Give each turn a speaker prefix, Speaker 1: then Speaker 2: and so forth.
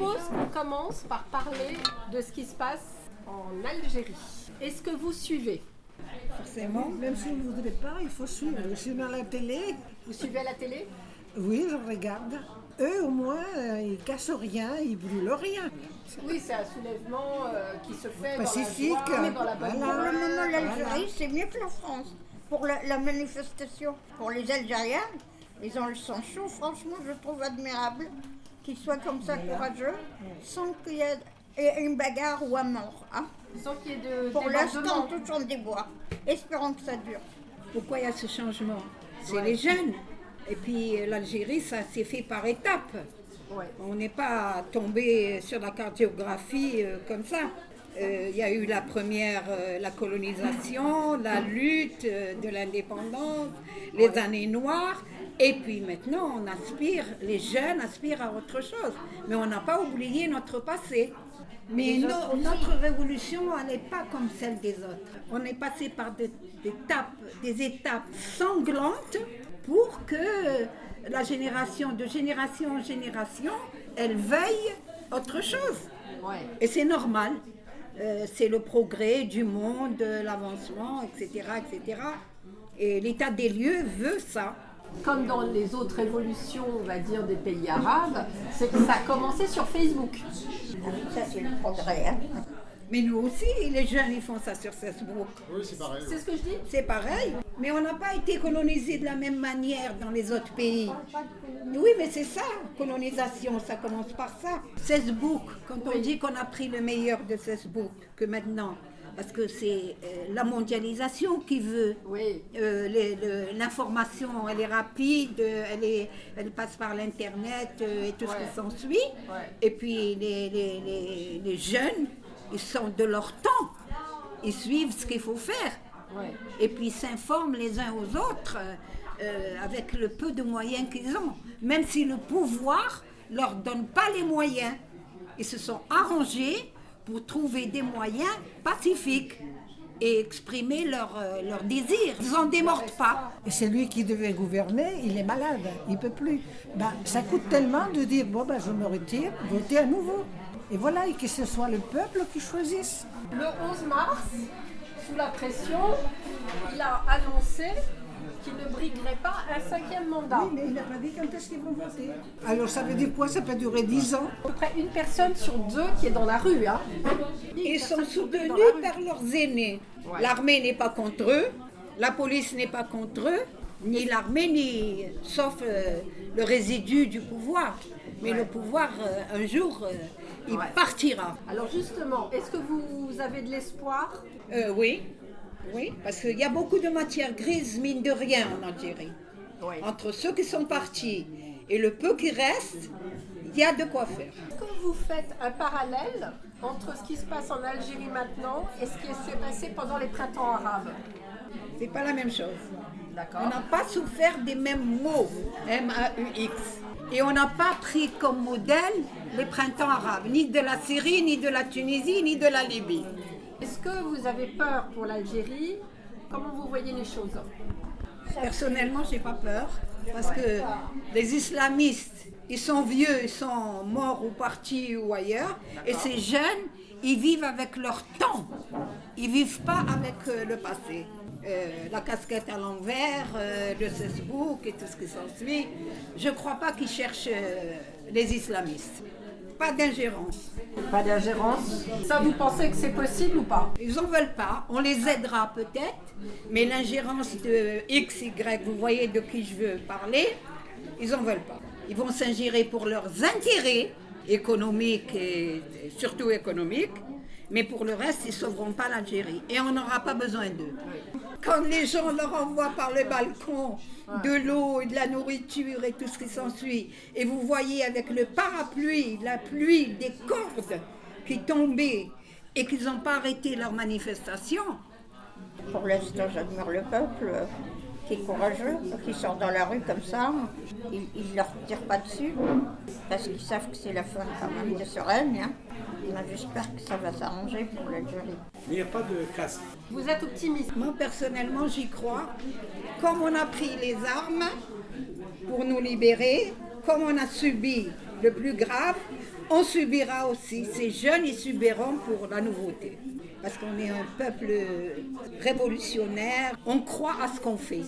Speaker 1: propose qu'on commence par parler de ce qui se passe en Algérie. Est-ce que vous suivez?
Speaker 2: Forcément, même si vous ne voudrez pas, il faut suivre. Je suis dans la télé.
Speaker 1: Vous suivez à la télé?
Speaker 2: Oui, je regarde. Eux, au moins, euh, ils cassent rien, ils brûlent rien.
Speaker 1: Oui, c'est un soulèvement euh, qui se fait
Speaker 2: Pacifique,
Speaker 1: dans la joie, mais dans la bonne
Speaker 2: voilà.
Speaker 3: Pour le moment,
Speaker 2: Voilà.
Speaker 3: l'Algérie, c'est mieux que la France. Pour la, la manifestation, pour les Algériens, ils ont le sang chaud. Franchement, je trouve admirable soient comme ça courageux, sans qu'il y ait une bagarre ou un mort. hein.
Speaker 1: Sans qu'il y ait de
Speaker 3: Pour l'instant, touchons des bois. Espérons que ça dure.
Speaker 4: Pourquoi il y a ce changement? C'est
Speaker 1: Ouais.
Speaker 4: les jeunes. Et puis l'Algérie, ça s'est fait par étapes.
Speaker 1: Ouais.
Speaker 4: On n'est pas tombé sur la cartographie euh, comme ça. Euh, Il y a eu la première, euh, la colonisation, la lutte euh, de l'indépendance, les années noires. Et puis maintenant, on aspire, les jeunes aspirent à autre chose. Mais on n'a pas oublié notre passé. Mais no- notre révolution, elle n'est pas comme celle des autres. On est passé par des, des étapes, des étapes sanglantes pour que la génération, de génération en génération, elle veille autre chose.
Speaker 1: Ouais.
Speaker 4: Et c'est normal. Euh, c'est le progrès du monde, l'avancement, etc., etc. Et l'état des lieux veut ça.
Speaker 1: Comme dans les autres révolutions, on va dire, des pays arabes, c'est que ça a commencé sur Facebook.
Speaker 3: Ça, c'est le progrès. hein.
Speaker 4: Mais nous aussi, les jeunes, ils font ça sur Facebook.
Speaker 5: Oui, c'est pareil.
Speaker 1: C'est ce que je dis
Speaker 4: C'est pareil, mais on n'a pas été colonisé de la même manière dans les autres pays. Oui, mais c'est ça, colonisation, ça commence par ça. Facebook, quand on dit qu'on a pris le meilleur de Facebook, que maintenant, parce que c'est euh, la mondialisation qui veut.
Speaker 1: Oui.
Speaker 4: Euh, le- L'information, elle est rapide, elle, est, elle passe par l'Internet euh, et tout
Speaker 1: Ouais.
Speaker 4: ce qui s'ensuit.
Speaker 1: Ouais.
Speaker 4: Et puis les, les- les- les jeunes, ils sont de leur temps. Ils suivent ce qu'il faut faire.
Speaker 1: Ouais.
Speaker 4: Et puis ils s'informent les uns aux autres euh, euh, avec le peu de moyens qu'ils ont. Même si le pouvoir leur donne pas les moyens. Ils se sont arrangés pour trouver des moyens pacifiques et exprimer leur, euh, leur désir. Ils n'en démordent pas.
Speaker 2: Et c'est lui qui devait gouverner, il est malade, il ne peut plus. Ben, ça coûte tellement de dire, bon, ben, je me retire, votez à nouveau. Et voilà, et que ce soit le peuple qui choisisse.
Speaker 1: Le 11 mars, sous la pression, il a annoncé qu'il ne briguerait pas un cinquième mandat.
Speaker 2: Oui, mais il n'a pas dit quand est-ce qu'ils vont voter. Alors ça veut dire quoi? Ça peut durer 10 ans?
Speaker 1: À peu près une personne sur deux qui est dans la rue. Hein.
Speaker 4: Ils sont soutenus par leurs aînés.
Speaker 1: Ouais.
Speaker 4: L'armée n'est pas contre eux, la police n'est pas contre eux, ni l'armée, ni sauf euh, le résidu du pouvoir. Mais le pouvoir, euh, un jour, euh, il
Speaker 1: Ouais.
Speaker 4: partira.
Speaker 1: Alors justement, est-ce que vous avez de l'espoir?
Speaker 4: Euh, oui, oui, parce qu'il y a beaucoup de matières grises, mine de rien, en Algérie.
Speaker 1: Oui.
Speaker 4: Entre ceux qui sont partis et le peu qui reste, il y a de quoi faire.
Speaker 1: Est-ce que vous faites un parallèle entre ce qui se passe en Algérie maintenant et ce qui s'est passé pendant les printemps arabes?
Speaker 4: C'est pas la même chose.
Speaker 1: D'accord.
Speaker 4: On n'a pas souffert des mêmes mots, M-A-U-X. Et on n'a pas pris comme modèle les printemps arabes, ni de la Syrie, ni de la Tunisie, ni de la Libye.
Speaker 1: Est-ce que vous avez peur pour l'Algérie? Comment vous voyez les choses?
Speaker 4: Personnellement, j'ai pas peur, parce que les islamistes, ils sont vieux, ils sont morts ou partis ou ailleurs, et ces jeunes, ils vivent avec leur temps. Ils vivent pas avec euh, le passé. Euh, la casquette à l'envers, euh, le Facebook et tout ce qui s'ensuit. Je ne crois pas qu'ils cherchent euh, les islamistes. Pas d'ingérence.
Speaker 1: Pas d'ingérence. Ça, vous pensez que c'est possible ou pas?
Speaker 4: Ils n'en veulent pas. On les aidera peut-être, mais l'ingérence de X, Y, vous voyez de qui je veux parler, ils n'en veulent pas. Ils vont s'ingérer pour leurs intérêts économiques et surtout économiques, mais pour le reste, ils ne sauveront pas l'Algérie. Et on n'aura pas besoin d'eux. Quand les gens leur envoient par le balcon de l'eau et de la nourriture et tout ce qui s'ensuit, et vous voyez avec le parapluie, la pluie, des cordes qui tombaient et qu'ils n'ont pas arrêté leur manifestation,
Speaker 3: Pour l'instant, j'admire le peuple qui est courageux, qui sort dans la rue comme ça. Ils ne leur tirent pas dessus parce qu'ils savent que c'est la fin quand même de ce règne. hein. J'espère que ça va s'arranger pour l'Algérie.
Speaker 5: Mais il n'y a pas de casse.
Speaker 1: Vous êtes optimiste
Speaker 4: Moi, personnellement, j'y crois. Comme on a pris les armes pour nous libérer, comme on a subi le plus grave, on subira aussi. Ces jeunes, ils subiront pour la nouveauté. Parce qu'on est un peuple révolutionnaire, on croit à ce qu'on fait.